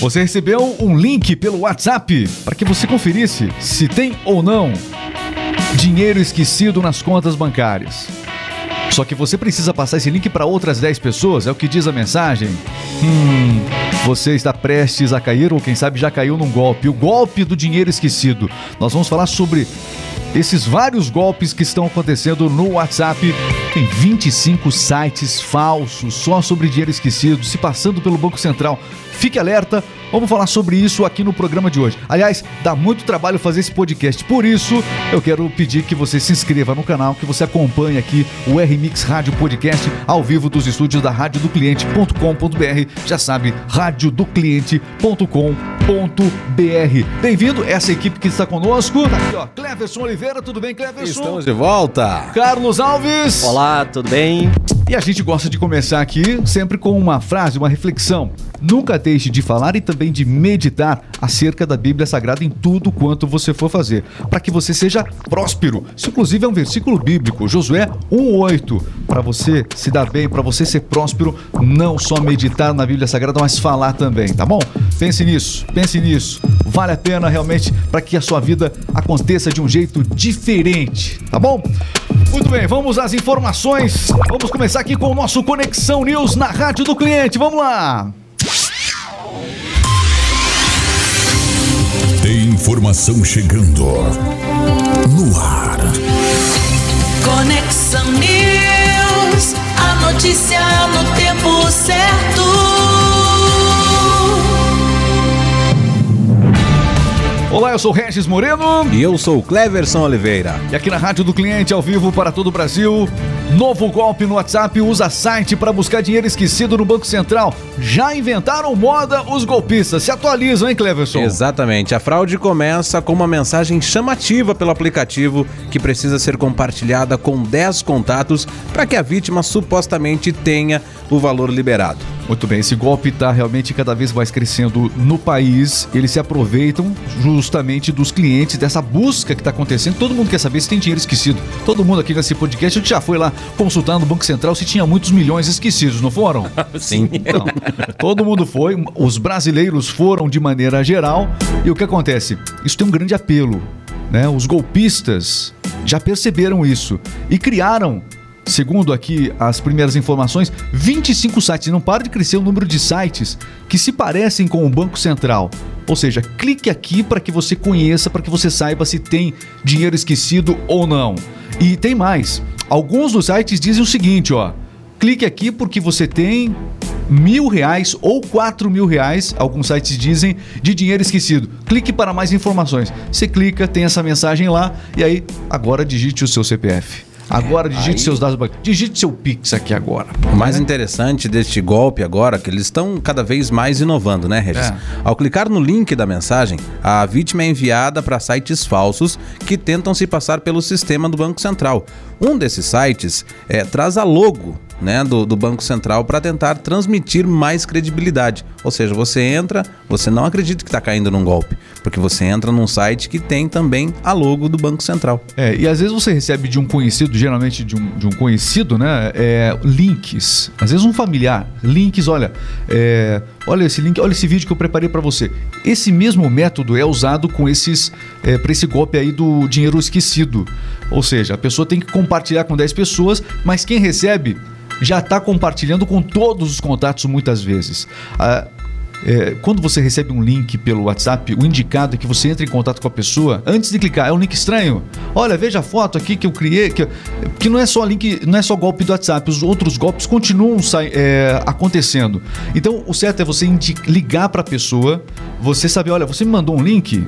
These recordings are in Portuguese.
Você recebeu um link pelo WhatsApp para que você conferisse se tem ou não dinheiro esquecido nas contas bancárias. Só que você precisa passar esse link para outras 10 pessoas, é o que diz a mensagem. Hum, você está prestes a cair ou quem sabe já caiu num golpe, o golpe do dinheiro esquecido. Nós vamos falar sobre esses vários golpes que estão acontecendo no WhatsApp. Tem 25 sites falsos só sobre dinheiro esquecido, se passando pelo Banco Central. Fique alerta, vamos falar sobre isso aqui no programa de hoje. Aliás, dá muito trabalho fazer esse podcast, por isso eu quero pedir que você se inscreva no canal, que você acompanhe aqui o RMix Rádio Podcast ao vivo dos estúdios da Rádio do Cliente.com.br. Já sabe, radiodocliente.com.br. Bem-vindo, essa equipe que está conosco. Tá aqui, ó, Cleverson Oliveira, tudo bem, Cleverson? Estamos de volta. Carlos Alves. Olá, tudo bem? E a gente gosta de começar aqui sempre com uma frase, uma reflexão. Nunca deixe de falar e também de meditar acerca da Bíblia Sagrada em tudo quanto você for fazer, para que você seja próspero. Isso, inclusive, é um versículo bíblico, Josué 1,8. Para você se dar bem, para você ser próspero, não só meditar na Bíblia Sagrada, mas falar também, tá bom? Pense nisso, pense nisso. Vale a pena realmente para que a sua vida aconteça de um jeito diferente, tá bom? Muito bem, vamos às informações. Vamos começar aqui com o nosso Conexão News na Rádio do Cliente. Vamos lá! Tem informação chegando no ar. Conexão News, a notícia no tempo certo. Olá, eu sou Regis Moreno. E eu sou o Cleverson Oliveira. E aqui na Rádio do Cliente, ao vivo para todo o Brasil. Novo golpe no WhatsApp usa site para buscar dinheiro esquecido no Banco Central. Já inventaram moda os golpistas. Se atualizam, hein, Cleverson? Exatamente. A fraude começa com uma mensagem chamativa pelo aplicativo que precisa ser compartilhada com 10 contatos para que a vítima supostamente tenha o valor liberado. Muito bem, esse golpe está realmente cada vez mais crescendo no país. Eles se aproveitam justamente dos clientes, dessa busca que está acontecendo. Todo mundo quer saber se tem dinheiro esquecido. Todo mundo aqui nesse podcast já foi lá consultar no Banco Central se tinha muitos milhões esquecidos, não foram? Sim. Então, todo mundo foi, os brasileiros foram de maneira geral. E o que acontece? Isso tem um grande apelo. Né? Os golpistas já perceberam isso e criaram segundo aqui as primeiras informações, 25 sites. Não para de crescer o número de sites que se parecem com o Banco Central. Ou seja, clique aqui para que você conheça, para que você saiba se tem dinheiro esquecido ou não. E tem mais. Alguns dos sites dizem o seguinte, ó. Clique aqui porque você tem mil reais ou quatro mil reais, alguns sites dizem, de dinheiro esquecido. Clique para mais informações. Você clica, tem essa mensagem lá e aí agora digite o seu CPF. Agora digite Aí... seus dados bancários. Digite seu Pix aqui agora. O mais é. interessante deste golpe agora, que eles estão cada vez mais inovando, né, Regis? É. Ao clicar no link da mensagem, a vítima é enviada para sites falsos que tentam se passar pelo sistema do Banco Central. Um desses sites é, traz a logo né, do, do Banco Central para tentar transmitir mais credibilidade. Ou seja, você entra, você não acredita que está caindo num golpe, porque você entra num site que tem também a logo do Banco Central. É, e às vezes você recebe de um conhecido, geralmente de um, de um conhecido, né, é, links. Às vezes um familiar, links, olha, é, olha esse link, olha esse vídeo que eu preparei para você. Esse mesmo método é usado com esses, é, para esse golpe aí do dinheiro esquecido. Ou seja, a pessoa tem que compartilhar com 10 pessoas, mas quem recebe já está compartilhando com todos os contatos muitas vezes. Ah, é, quando você recebe um link pelo WhatsApp, o indicado é que você entre em contato com a pessoa antes de clicar. É um link estranho. Olha, veja a foto aqui que eu criei, que, que não é só link, não é só golpe do WhatsApp, os outros golpes continuam é, acontecendo. Então, o certo é você ligar para a pessoa, você saber, olha, você me mandou um link,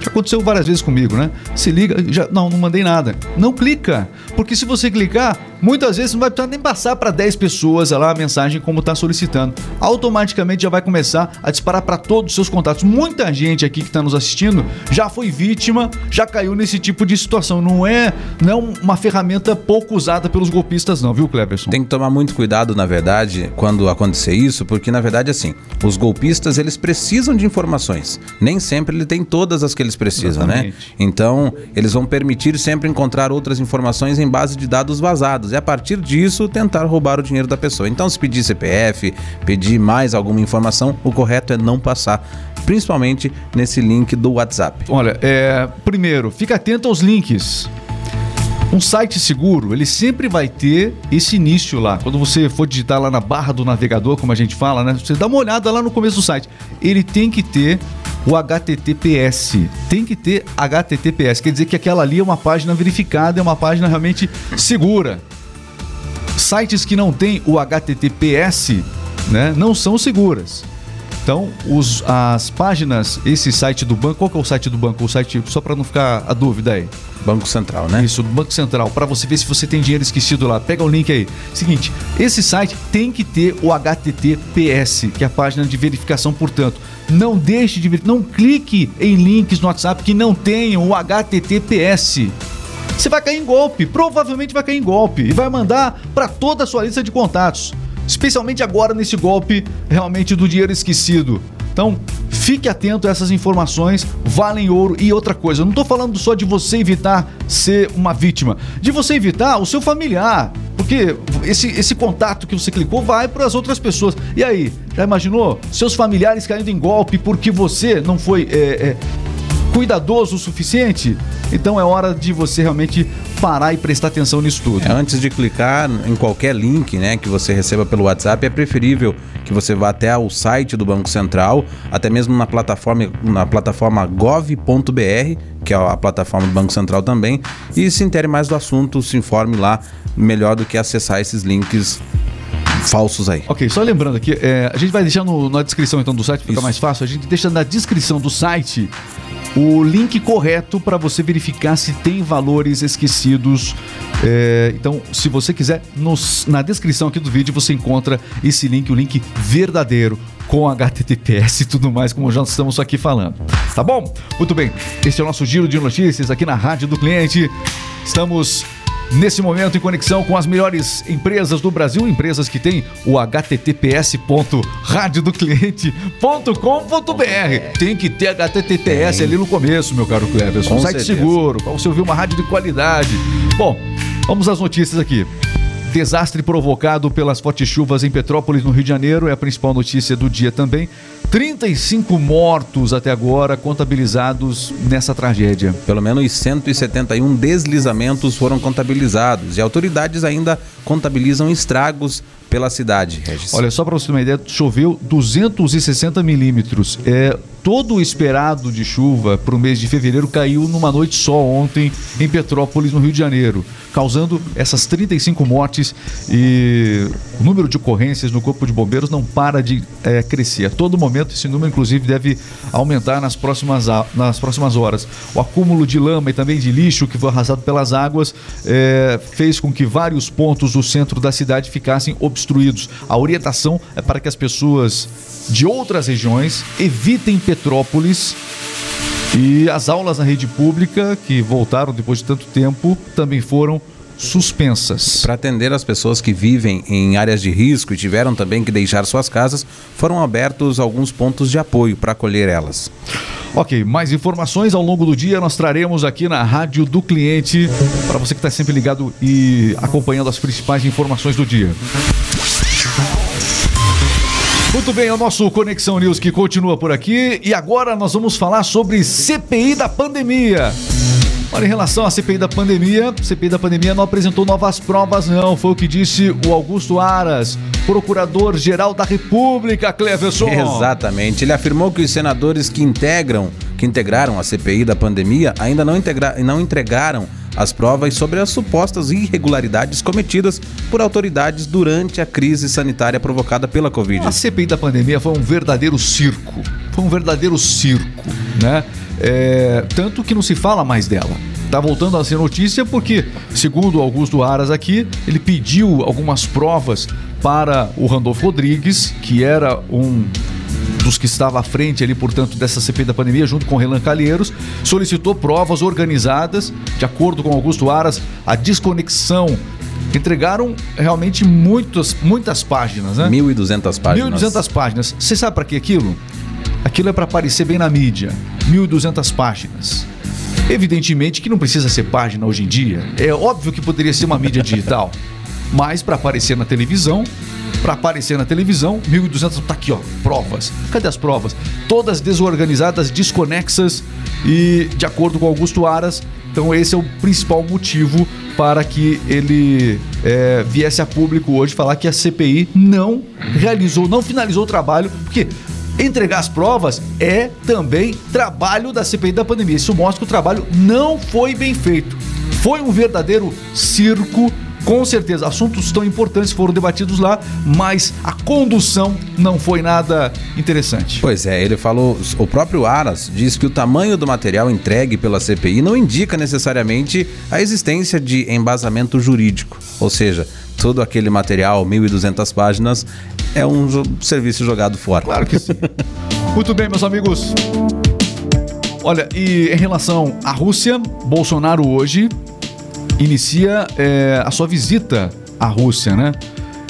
já aconteceu várias vezes comigo, né? Se liga, já, não, não mandei nada. Não clica, porque se você clicar, muitas vezes não vai precisar nem passar para 10 pessoas lá a mensagem como está solicitando. Automaticamente já vai começar a disparar para todos os seus contatos. Muita gente aqui que está nos assistindo já foi vítima, já caiu nesse tipo de situação. Não é, não é uma ferramenta pouco usada pelos golpistas, não, viu, Cleberson? Tem que tomar muito cuidado, na verdade, quando acontecer isso, porque na verdade, assim, os golpistas eles precisam de informações. Nem sempre ele tem todas as que eles precisam, né? Exatamente. né? Então, eles vão permitir sempre encontrar outras informações em base de dados vazados. e a partir disso tentar roubar o dinheiro da pessoa. Então, se pedir CPF, pedir mais alguma informação, o correto é não passar, principalmente nesse link do WhatsApp. Olha, é, primeiro, fica atento aos links. Um site seguro, ele sempre vai ter esse início lá. Quando você for digitar lá na barra do navegador, como a gente fala, né? Você dá uma olhada lá no começo do site. Ele tem que ter o HTTPS. Tem que ter HTTPS. Quer dizer que aquela ali é uma página verificada, é uma página realmente segura. Sites que não têm o HTTPS, né, não são seguras. Então, os, as páginas, esse site do banco, qual que é o site do banco? O site, só para não ficar a dúvida aí. Banco Central, né? Isso, do Banco Central, para você ver se você tem dinheiro esquecido lá. Pega o link aí. Seguinte, esse site tem que ter o HTTPS, que é a página de verificação, portanto. Não deixe de não clique em links no WhatsApp que não tenham o HTTPS. Você vai cair em golpe, provavelmente vai cair em golpe e vai mandar para toda a sua lista de contatos especialmente agora nesse golpe realmente do dinheiro esquecido. Então, fique atento a essas informações, valem ouro. E outra coisa, eu não estou falando só de você evitar ser uma vítima, de você evitar o seu familiar. Porque esse, esse contato que você clicou vai para as outras pessoas. E aí, já imaginou? Seus familiares caindo em golpe porque você não foi é, é, cuidadoso o suficiente? Então é hora de você realmente parar e prestar atenção nisso tudo. É, antes de clicar em qualquer link né, que você receba pelo WhatsApp, é preferível que você vá até o site do Banco Central, até mesmo na plataforma, na plataforma gov.br, que é a plataforma do Banco Central também, e se intere mais do assunto, se informe lá melhor do que acessar esses links falsos aí. Ok, só lembrando aqui, é, a gente vai deixar no, na descrição então do site, fica Isso. mais fácil. A gente deixa na descrição do site o link correto para você verificar se tem valores esquecidos. É, então, se você quiser, nos, na descrição aqui do vídeo você encontra esse link, o link verdadeiro com HTTPS e tudo mais, como já estamos aqui falando. Tá bom? Muito bem. Esse é o nosso giro de notícias aqui na Rádio do Cliente. Estamos nesse momento em conexão com as melhores empresas do Brasil, empresas que têm o https.radiodocliente.com.br. Tem que ter HTTPS ali no começo, meu caro Cleverson. Um site seguro, para você ouvir uma rádio de qualidade. Bom, vamos às notícias aqui. Desastre provocado pelas fortes chuvas em Petrópolis, no Rio de Janeiro, é a principal notícia do dia também. 35 mortos até agora contabilizados nessa tragédia. Pelo menos 171 deslizamentos foram contabilizados e autoridades ainda contabilizam estragos pela cidade, Regis. Olha, só para você ter uma ideia, choveu 260 milímetros. É, todo o esperado de chuva para o mês de fevereiro caiu numa noite só ontem em Petrópolis, no Rio de Janeiro, causando essas 35 mortes e o número de ocorrências no Corpo de Bombeiros não para de é, crescer. A todo momento, esse número, inclusive, deve aumentar nas próximas, nas próximas horas. O acúmulo de lama e também de lixo que foi arrasado pelas águas é, fez com que vários pontos do centro da cidade ficassem obstruídos. A orientação é para que as pessoas de outras regiões evitem Petrópolis e as aulas na rede pública, que voltaram depois de tanto tempo, também foram suspensas. Para atender as pessoas que vivem em áreas de risco e tiveram também que deixar suas casas, foram abertos alguns pontos de apoio para acolher elas. Ok, mais informações ao longo do dia nós traremos aqui na Rádio do Cliente, para você que está sempre ligado e acompanhando as principais informações do dia. Muito bem, é o nosso Conexão News que continua por aqui e agora nós vamos falar sobre CPI da pandemia. Olha, em relação à CPI da pandemia, CPI da pandemia não apresentou novas provas, não. Foi o que disse o Augusto Aras, procurador-geral da República, Cleverson. Exatamente. Ele afirmou que os senadores que integram, que integraram a CPI da pandemia, ainda não, integra não entregaram as provas sobre as supostas irregularidades cometidas por autoridades durante a crise sanitária provocada pela Covid. A CPI da pandemia foi um verdadeiro circo. Foi um verdadeiro circo, né? É, tanto que não se fala mais dela. Tá voltando a ser notícia porque, segundo Augusto Aras aqui, ele pediu algumas provas para o Randolfo Rodrigues, que era um dos que estava à frente ali, portanto, dessa CPI da pandemia, junto com Relan Calheiros, solicitou provas organizadas, de acordo com Augusto Aras, a desconexão entregaram realmente muitas, muitas páginas, né? 1.200 páginas. 1.200 páginas. Você sabe para que aquilo? Aquilo é para aparecer bem na mídia. 1.200 páginas. Evidentemente que não precisa ser página hoje em dia. É óbvio que poderia ser uma mídia digital. Mas para aparecer na televisão, para aparecer na televisão, 1.200 tá aqui, ó, provas. Cadê as provas? Todas desorganizadas, desconexas e de acordo com Augusto Aras. Então esse é o principal motivo para que ele é, viesse a público hoje falar que a CPI não realizou, não finalizou o trabalho, porque entregar as provas é também trabalho da CPI da pandemia. Isso mostra que o trabalho não foi bem feito. Foi um verdadeiro circo com certeza, assuntos tão importantes foram debatidos lá, mas a condução não foi nada interessante. Pois é, ele falou, o próprio Aras diz que o tamanho do material entregue pela CPI não indica necessariamente a existência de embasamento jurídico, ou seja, todo aquele material, 1.200 páginas, é um jo serviço jogado fora. Claro que sim. Muito bem, meus amigos. Olha, e em relação à Rússia, Bolsonaro hoje inicia é, a sua visita à Rússia, né?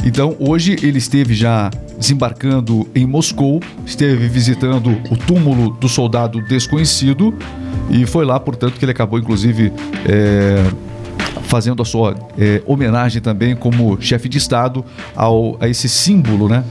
Então, hoje ele esteve já desembarcando em Moscou, esteve visitando o túmulo do soldado desconhecido e foi lá, portanto, que ele acabou, inclusive, é, fazendo a sua é, homenagem também como chefe de Estado ao, a esse símbolo, né?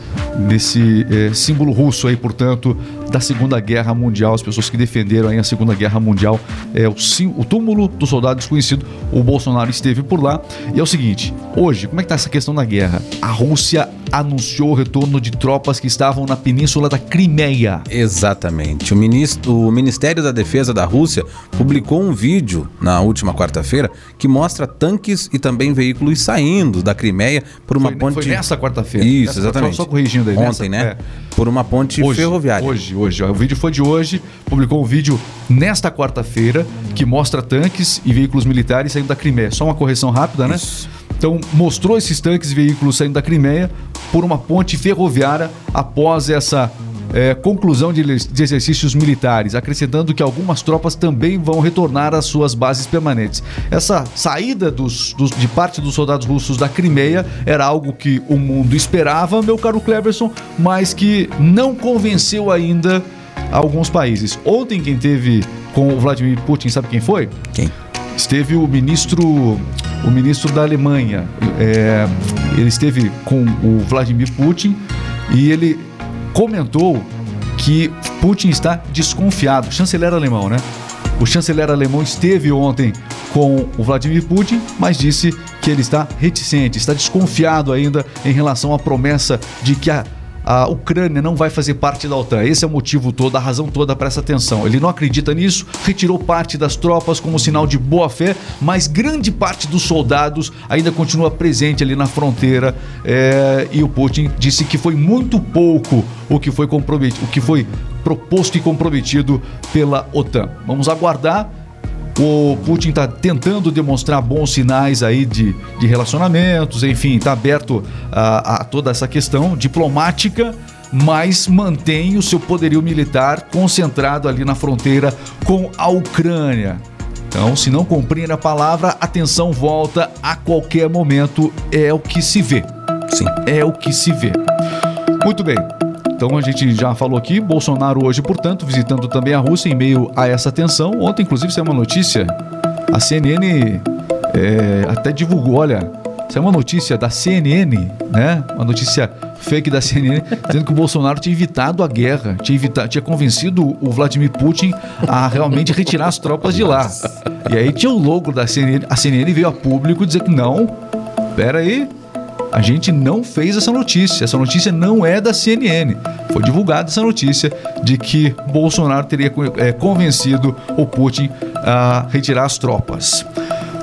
Desse é, símbolo russo aí, portanto, da Segunda Guerra Mundial, as pessoas que defenderam aí a Segunda Guerra Mundial, é o, sim, o túmulo do soldado desconhecido. O Bolsonaro esteve por lá. E é o seguinte, hoje, como é que tá essa questão da guerra? A Rússia anunciou o retorno de tropas que estavam na península da Crimeia. Exatamente. O, ministro, o Ministério da Defesa da Rússia publicou um vídeo na última quarta-feira que mostra tanques e também veículos saindo da Crimeia por uma foi, ponte. Foi nessa quarta-feira. Isso, nessa exatamente. Só corrigindo aí. Ontem, nessa, né? É. Por uma ponte Hoje, ferroviária. Hoje, hoje. O vídeo foi de hoje, publicou um vídeo nesta quarta-feira que mostra tanques e veículos militares saindo da Crimeia. Só uma correção rápida, né? Isso. Então, mostrou esses tanques e veículos saindo da Crimeia por uma ponte ferroviária após essa é, conclusão de, de, exercícios militares, acrescentando que algumas tropas também vão retornar às suas bases permanentes. Essa saída dos, dos, de parte dos soldados russos da Crimeia era algo que o mundo esperava, meu caro Cleverson, mas que não convenceu ainda alguns países. Ontem, quem teve com o Vladimir Putin, sabe quem foi? Quem? Esteve o ministro, o ministro da Alemanha. É, ele esteve com o Vladimir Putin e ele comentou que Putin está desconfiado. Chanceler alemão, né? O chanceler alemão esteve ontem com o Vladimir Putin, mas disse que ele está reticente, está desconfiado ainda em relação à promessa de que a a Ucrânia não vai fazer parte da OTAN. Esse é o motivo todo, a razão toda para essa tensão. Ele não acredita nisso, retirou parte das tropas como sinal de boa fé, mas grande parte dos soldados ainda continua presente ali na fronteira. É, e o Putin disse que foi muito pouco o que foi comprometido, o que foi proposto e comprometido pela OTAN. Vamos aguardar. O Putin está tentando demonstrar bons sinais aí de, de relacionamentos, enfim, está aberto a, a toda essa questão diplomática, mas mantém o seu poderio militar concentrado ali na fronteira com a Ucrânia. Então, se não cumprir a palavra, a tensão volta a qualquer momento. É o que se vê. Sim. É o que se vê. Muito bem. Então a gente já falou aqui, Bolsonaro hoje, portanto, visitando também a Rússia em meio a essa tensão. Ontem, inclusive, saiu uma notícia, a CNN é, até divulgou, olha, saiu uma notícia da CNN, né? Uma notícia fake da CNN, dizendo que o Bolsonaro tinha evitado a guerra, tinha, evitado, tinha convencido o Vladimir Putin a realmente retirar as tropas de lá. E aí tinha o logo da CNN, a CNN veio a público dizer que não, pera aí, a gente não fez essa notícia. Essa notícia não é da CNN. Foi divulgada essa notícia de que Bolsonaro teria é, convencido o Putin a retirar as tropas.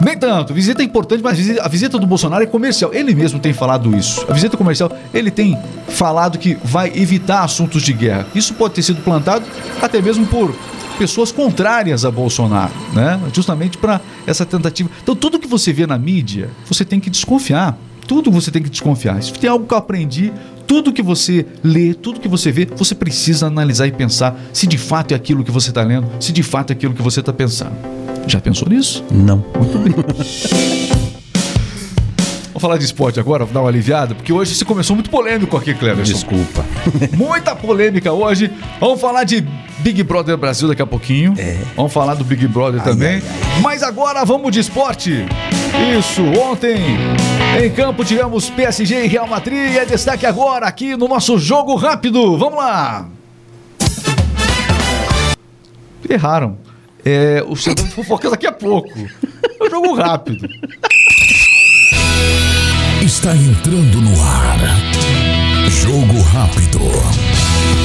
Nem tanto, visita é importante, mas a visita do Bolsonaro é comercial. Ele mesmo tem falado isso. A visita comercial, ele tem falado que vai evitar assuntos de guerra. Isso pode ter sido plantado até mesmo por pessoas contrárias a Bolsonaro, né? Justamente para essa tentativa. Então, tudo que você vê na mídia, você tem que desconfiar. Tudo você tem que desconfiar. Se tem algo que eu aprendi, tudo que você lê, tudo que você vê, você precisa analisar e pensar se de fato é aquilo que você está lendo, se de fato é aquilo que você está pensando. Já pensou nisso? Não. Muito bem. Vamos falar de esporte agora, dar uma aliviada, porque hoje você começou muito polêmico aqui, Cleverson. Desculpa. Muita polêmica hoje. Vamos falar de Big Brother Brasil daqui a pouquinho. É. Vamos falar do Big Brother também. Mas agora vamos de esporte. Isso, ontem em campo tivemos PSG e Real Madrid e é destaque agora aqui no nosso jogo rápido. Vamos lá. Erraram. É, o Xandão fofocas daqui a pouco. É um jogo rápido. Está entrando no ar. Jogo rápido.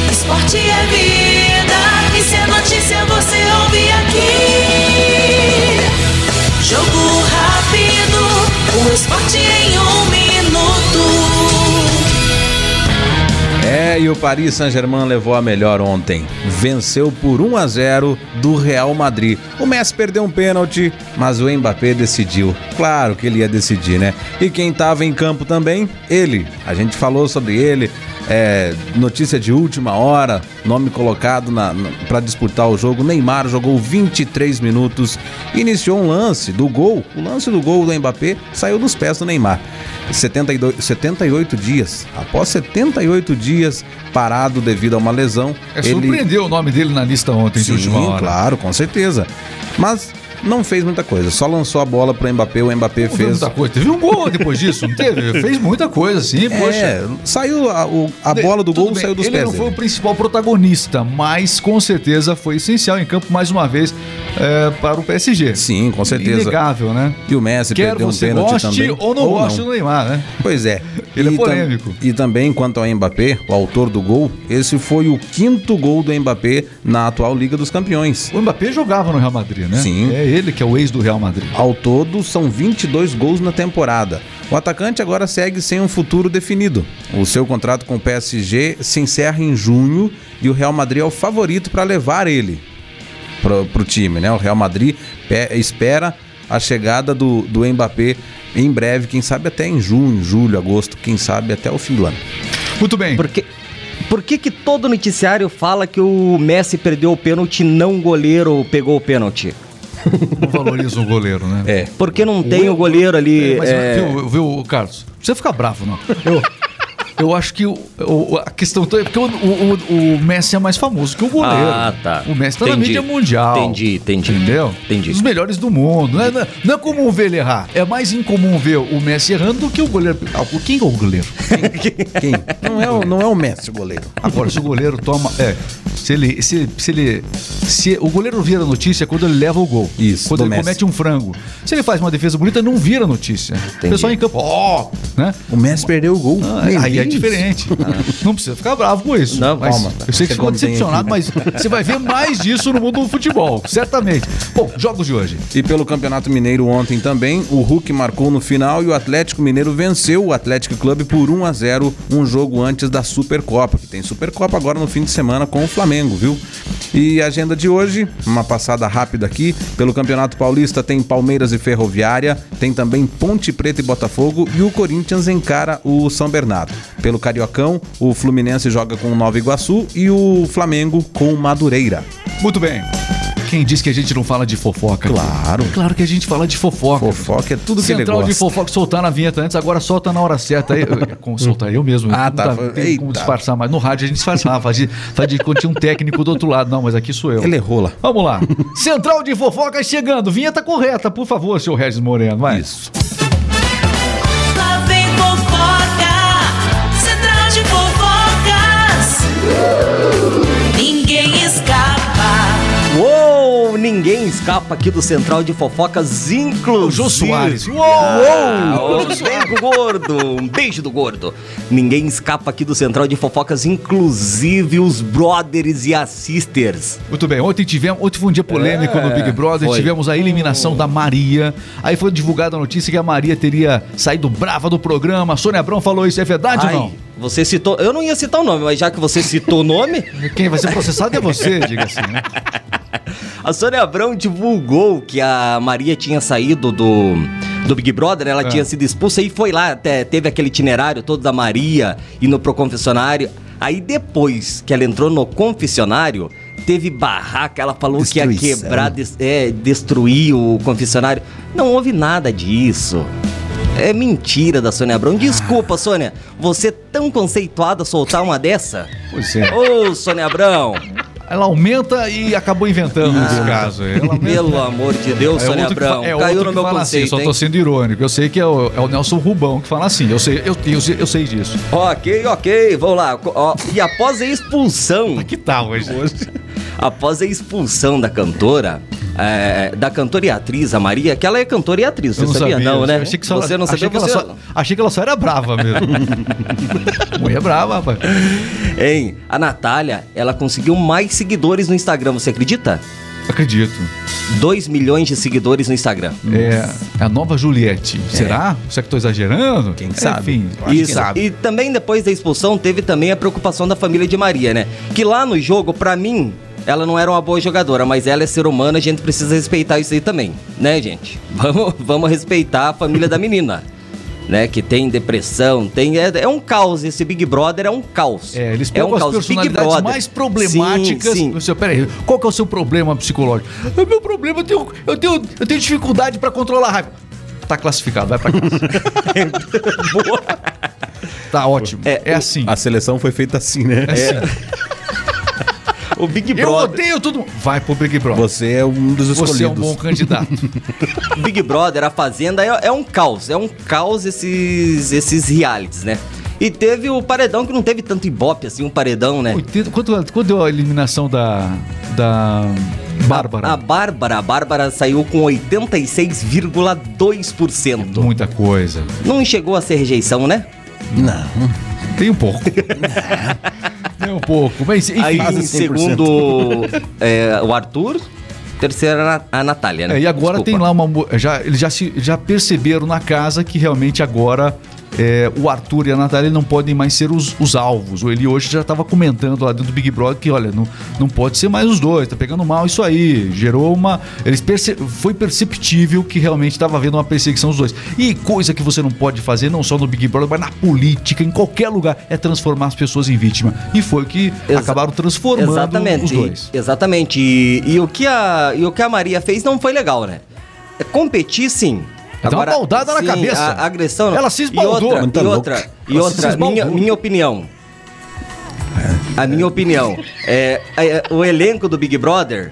Esporte é vida, e se é notícia você ouve aqui. Jogo rápido, o esporte em um minuto. É, e o Paris Saint-Germain levou a melhor ontem. Venceu por 1 a 0 do Real Madrid. O Messi perdeu um pênalti, mas o Mbappé decidiu. Claro que ele ia decidir, né? E quem estava em campo também? Ele. A gente falou sobre ele. É, notícia de última hora, nome colocado para disputar o jogo. Neymar jogou 23 minutos, iniciou um lance do gol. O lance do gol do Mbappé saiu dos pés do Neymar. 72, 78 dias, após 78 dias parado devido a uma lesão. É, surpreendeu o nome dele na lista ontem de Sim, última hora. claro, com certeza. Mas não fez muita coisa, só lançou a bola pro Mbappé, o Mbappé Não fez muita coisa. Teve um gol depois disso, não teve? Fez muita coisa, sim, poxa. É, saiu a, o- a bola do Tudo gol bem, saiu dos ele pés. não foi o principal protagonista, mas com certeza foi essencial em campo mais uma vez é, para o PSG. Sim, com certeza. Inegável, né? E o Messi Quer perdeu um pênalti goste também. ou não goste do Neymar, né? Pois é. Ele é E tam- polêmico. E também, quanto ao Mbappé, o autor do gol, esse foi o quinto gol do Mbappé na atual Liga dos Campeões. O Mbappé jogava no Real Madrid, né? Sim. É ele que é o ex do Real Madrid. Ao todo, são 22 gols na temporada. O atacante agora segue sem um futuro definido. O seu contrato com o PSG se encerra em junho e o Real Madrid é o favorito para levar ele pro, pro time, né? O Real Madrid pe- espera a chegada do, do Mbappé em breve, quem sabe até em junho, julho, agosto, quem sabe até o fim do ano. Muito bem. Por que, por que que todo noticiário fala que o Messi perdeu o pênalti e não o goleiro pegou o pênalti? Não valoriza o goleiro, né? É. Por que não tem o goleiro ali? É, mas é, viu, viu, Carlos? Não precisa ficar bravo, não. Eu, eu acho que o, o- a questão toda é porque o, o- o- o Messi é mais famoso que o goleiro. Ah, tá. O Messi tá na Entendi. mídia mundial. Entendi, entendi. Entendeu? Entendi. Os melhores do mundo. Não é, não é- não é comum ver ele errar. É mais incomum ver o Messi errando do que o goleiro. Ah, quem é o goleiro? Quem? Não é o, não é o Messi o goleiro. Agora, se o goleiro toma. É. Se ele. Se, se ele. Se o goleiro vira notícia quando ele leva o gol. Isso, Quando do ele Messi. comete um frango. Se ele faz uma defesa bonita, não vira notícia. O pessoal em campo, ó, né? O Messi perdeu o gol. Ah, aí é diferente. Não precisa ficar bravo com isso. Não, mas calma. Eu sei que ficou decepcionado, mas você vai ver mais disso no mundo do futebol, certamente. Bom, jogos de hoje. E pelo Campeonato Mineiro ontem também, o Hulk marcou no final e o Atlético Mineiro venceu o Atlético Clube por 1 a 0, um jogo antes da Supercopa, que tem Supercopa agora no fim de semana com o Flamengo, viu? E a agenda de hoje, uma passada rápida aqui, pelo Campeonato Paulista tem Palmeiras e Ferroviária, tem também Ponte Preta e Botafogo e o Corinthians encara o São Bernardo. Pelo Cariocão, o Fluminense joga com o Nova Iguaçu e o Flamengo com o Madureira. Muito bem. Quem diz que a gente não fala de fofoca? Claro. Claro que a gente fala de fofoca. Fofoca é tudo que ele Central de fofoca, soltar na vinheta antes, agora solta na hora certa. Aí, eu- como soltar eu mesmo. Ah, não tá. Tem como disfarçar, mas no rádio a gente disfarçava. Faz de, faz de quando tinha um técnico do outro lado. Não, mas aqui sou eu. Ele errou lá. Vamos lá. Central de fofoca chegando. Vinheta correta, por favor, seu Regis Moreno. Vai. Isso. Ninguém escapa aqui do Central de Fofocas, inclusive. O Jô Soares. Uou! Uou! Beijo gordo, um beijo do gordo. Ninguém escapa aqui do Central de Fofocas, inclusive os brothers e as sisters. Muito bem, ontem tivemos, ontem foi um dia polêmico É, no Big Brother, foi. tivemos a eliminação da Maria. Aí foi divulgada a notícia que a Maria teria saído brava do programa. A Sônia Abrão falou isso, é verdade ou Ai, não? você citou. Eu não ia citar o nome, mas já que você citou o nome, Quem vai ser processado é você, diga assim, né? a Sônia Abrão divulgou que a Maria tinha saído do. Do Big Brother, ela É. tinha sido expulsa e foi lá, até, teve aquele itinerário todo da Maria indo pro confessionário. Aí depois que ela entrou no confessionário, teve barraca, ela falou que ia Destruição. quebrar, des- é, destruir o confessionário. Não houve nada disso. É mentira da Sônia Abrão. Desculpa, Sônia, você tão conceituada soltar uma dessa? Pois é. Ô, Sônia Abrão, ela aumenta e acabou inventando esse caso. Ela. Pelo amor de Deus, É Sônia Abrão. é Caiu no meu assim, conceito, só tô sendo irônico. Eu sei que é o, é o Nelson Rubão que fala assim. Eu sei, eu, eu, sei- eu sei, eu sei disso. Ok, ok, vamos lá. Ó, e após a expulsão, Que tal hoje? após a expulsão da cantora, é, da cantora e atriz, a Maria, que ela é cantora e atriz, você não sabia? sabia. Não, né? Achei que só, você não achei sabia, que ela só, achei que ela só era brava mesmo. Mulher brava, rapaz. Hein, a Natália, ela conseguiu mais seguidores no Instagram, você acredita? Acredito. 2 milhões de seguidores no Instagram. É a nova Juliette. Será? Será que tô exagerando? Quem sabe? Enfim, Isso. sabe. E também depois da expulsão teve também a preocupação da família de Maria, né? Que lá no jogo, pra mim, ela não era uma boa jogadora, mas ela é ser humana, a gente precisa respeitar isso aí também, né, gente? Vamos, vamos respeitar a família da menina. Né, que tem depressão, tem. É, é um caos. Esse Big Brother é um caos. É, eles é pegam um as caos. personalidades mais problemáticas. Sim, sim. Você, peraí, qual que é o seu problema psicológico? O meu problema, eu tenho, eu tenho, eu tenho dificuldade pra controlar a raiva. Tá classificado, vai pra casa. Tá ótimo. É, É, assim. A seleção foi feita assim, né? É assim. O Big Eu Brother. odeio tudo. Vai pro Big Brother. Você é um dos escolhidos. Você é um bom candidato. Big Brother, a Fazenda, é, é um caos. É um caos esses, esses realities, né? E teve o paredão que não teve tanto ibope assim, um paredão, né? 80, quanto, quanto deu a eliminação da. da. Bárbara? A, a Bárbara, a Bárbara saiu com 86,2%. Muita coisa. Não chegou a ser rejeição, né? Não. Tem um pouco. Tem um pouco. Mas, enfim. Aí, quase em 100%. segundo, é, o Arthur. Terceira, a Na- a Natália, né? É, e agora Desculpa. tem lá uma. Já, eles já, se, já perceberam na casa que realmente agora é, o Arthur e a Natália não podem mais ser os, os alvos. Ele hoje já estava comentando lá dentro do Big Brother que, olha, não, não pode ser mais os dois, tá pegando mal isso aí. Gerou uma. Eles perce, foi perceptível que realmente estava havendo uma perseguição dos dois. E coisa que você não pode fazer, não só no Big Brother, mas na política, em qualquer lugar, é transformar as pessoas em vítima. E foi o que Exa- acabaram transformando Exatamente. os dois. Exatamente. E, e o que a, e o que a Maria fez não foi legal, né? Competir, sim. Dá uma baldada na sim, cabeça. A, agressão. Ela se E esbaldou. outra, e louco. outra, e Ela se outra minha, minha opinião. A minha opinião. É, é, o elenco do Big Brother,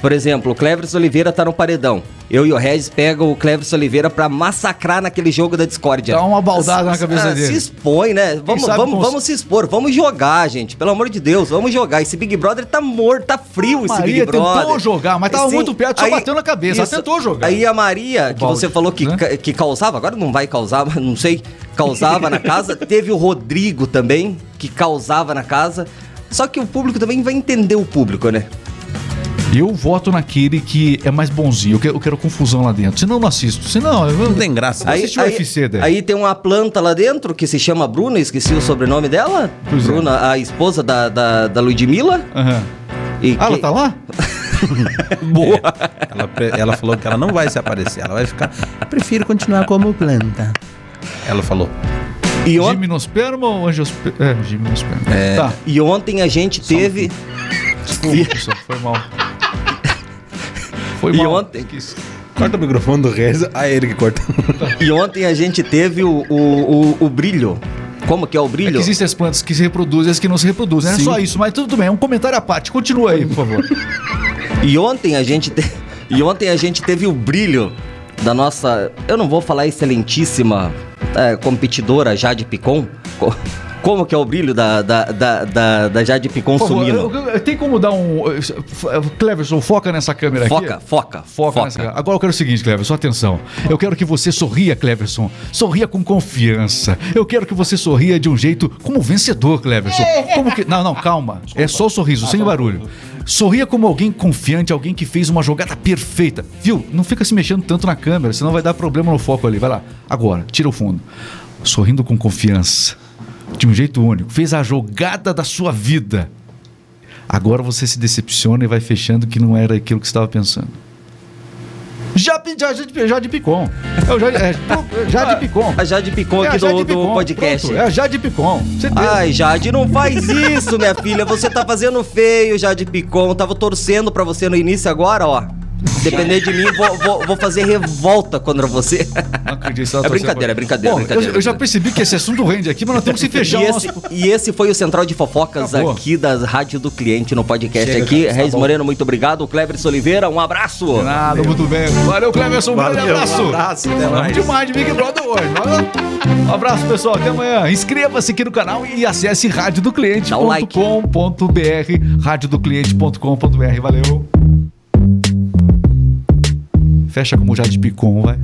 por exemplo, o Cleverson Oliveira tá no paredão. Eu e o Regis pegam o Cleverson Oliveira pra massacrar naquele jogo da discórdia. Dá uma baldada na cabeça ah, dele. Se expõe, né? Vamos, vamos, cons- vamos se expor, vamos jogar, gente. Pelo amor de Deus, vamos jogar. Esse Big Brother tá morto, tá frio esse Maria Big Brother. tentou jogar, mas tava muito perto, só bateu na cabeça. Ela tentou jogar. Aí a Maria, que balde, você falou que, né? que causava, agora não vai causar, mas não sei, causava na casa. Teve o Rodrigo também, que causava na casa. Só que o público também vai entender o público, né? Eu voto naquele que é mais bonzinho. Eu quero, eu quero confusão lá dentro. Senão eu não assisto. Senão, eu Não tem graça. Aí- o UFC daí? aí tem uma planta lá dentro que se chama Bruna, esqueci o sobrenome dela. Pois é. Bruna, a esposa da, da, da Ludmilla. Aham. E Ah, ela que- tá lá? Boa. Ela, pre- ela falou que ela não vai se aparecer. Ela vai ficar. Eu prefiro continuar como planta. Ela falou. E, on- Gimnosperma ou angiosperma? É, gimnosperma. É. Tá. e ontem a gente teve. Desculpa, pessoal. Foi mal. Foi E mal. ontem- Esqueci. Corta o microfone do Reza. Ah, ele que corta. E ontem a gente teve o, o, o, o brilho. Como que é o É que brilho? existem as plantas que se reproduzem e as que não se reproduzem. Não é só isso, mas tudo bem. É um comentário à parte. Continua aí, por favor. E ontem a gente te... e ontem a gente teve o brilho da nossa, eu não vou falar excelentíssima é, competidora Jade Picon. Co- Como que é o brilho da, da, da, da, da Jade Picon Por sumindo? tem como dar um. Cleverson, foca nessa câmera Foca, aqui. foca, Foca, foca. nessa câmera. Agora eu quero o seguinte, Cleverson, atenção. Eu quero que você sorria, Cleverson. Sorria com confiança. Eu quero que você sorria de um jeito como vencedor, Cleverson. Como que. Não, não, calma. É só o sorriso, sem barulho. Sorria como alguém confiante, alguém que fez uma jogada perfeita. Viu? Não fica se mexendo tanto na câmera, senão vai dar problema no foco ali. Vai lá. Agora, tira o fundo. Sorrindo com confiança. De um jeito único. Fez a jogada da sua vida. Agora você se decepciona e vai fechando que não era aquilo que você estava pensando. Já, já, já, já de Picon. É o Jade, é, pro- Jade Picon. A Jade Picon É aqui Jade do, do Picon, podcast. pronto, é a Jade Picon. Certeza. Ai, Jade, não faz isso, minha filha. Você tá fazendo feio, Jade Picon. Tava torcendo pra você no início agora, ó. Depender de mim, vou, vou, vou fazer revolta contra você. Não acredito. É brincadeira, é brincadeira, Bom, brincadeira, eu, eu já percebi que esse assunto rende aqui, mas nós temos que fechar E o esse, nosso... e esse foi o Central de Fofocas Acabou. aqui da Rádio do Cliente no podcast Chega, aqui. tá Reis bom. Moreno, muito obrigado. Cleverson Oliveira, um abraço. Nada, muito bem. Valeu, Clemerson. Um grande abraço. um abraço, até mais. demais de Big Brother hoje. Valeu. Um abraço, pessoal. Até amanhã. Inscreva-se aqui no canal e acesse Dá o like. radiodocliente.com.br radiodocliente.com.br. Valeu. Fecha como já de picom, vai.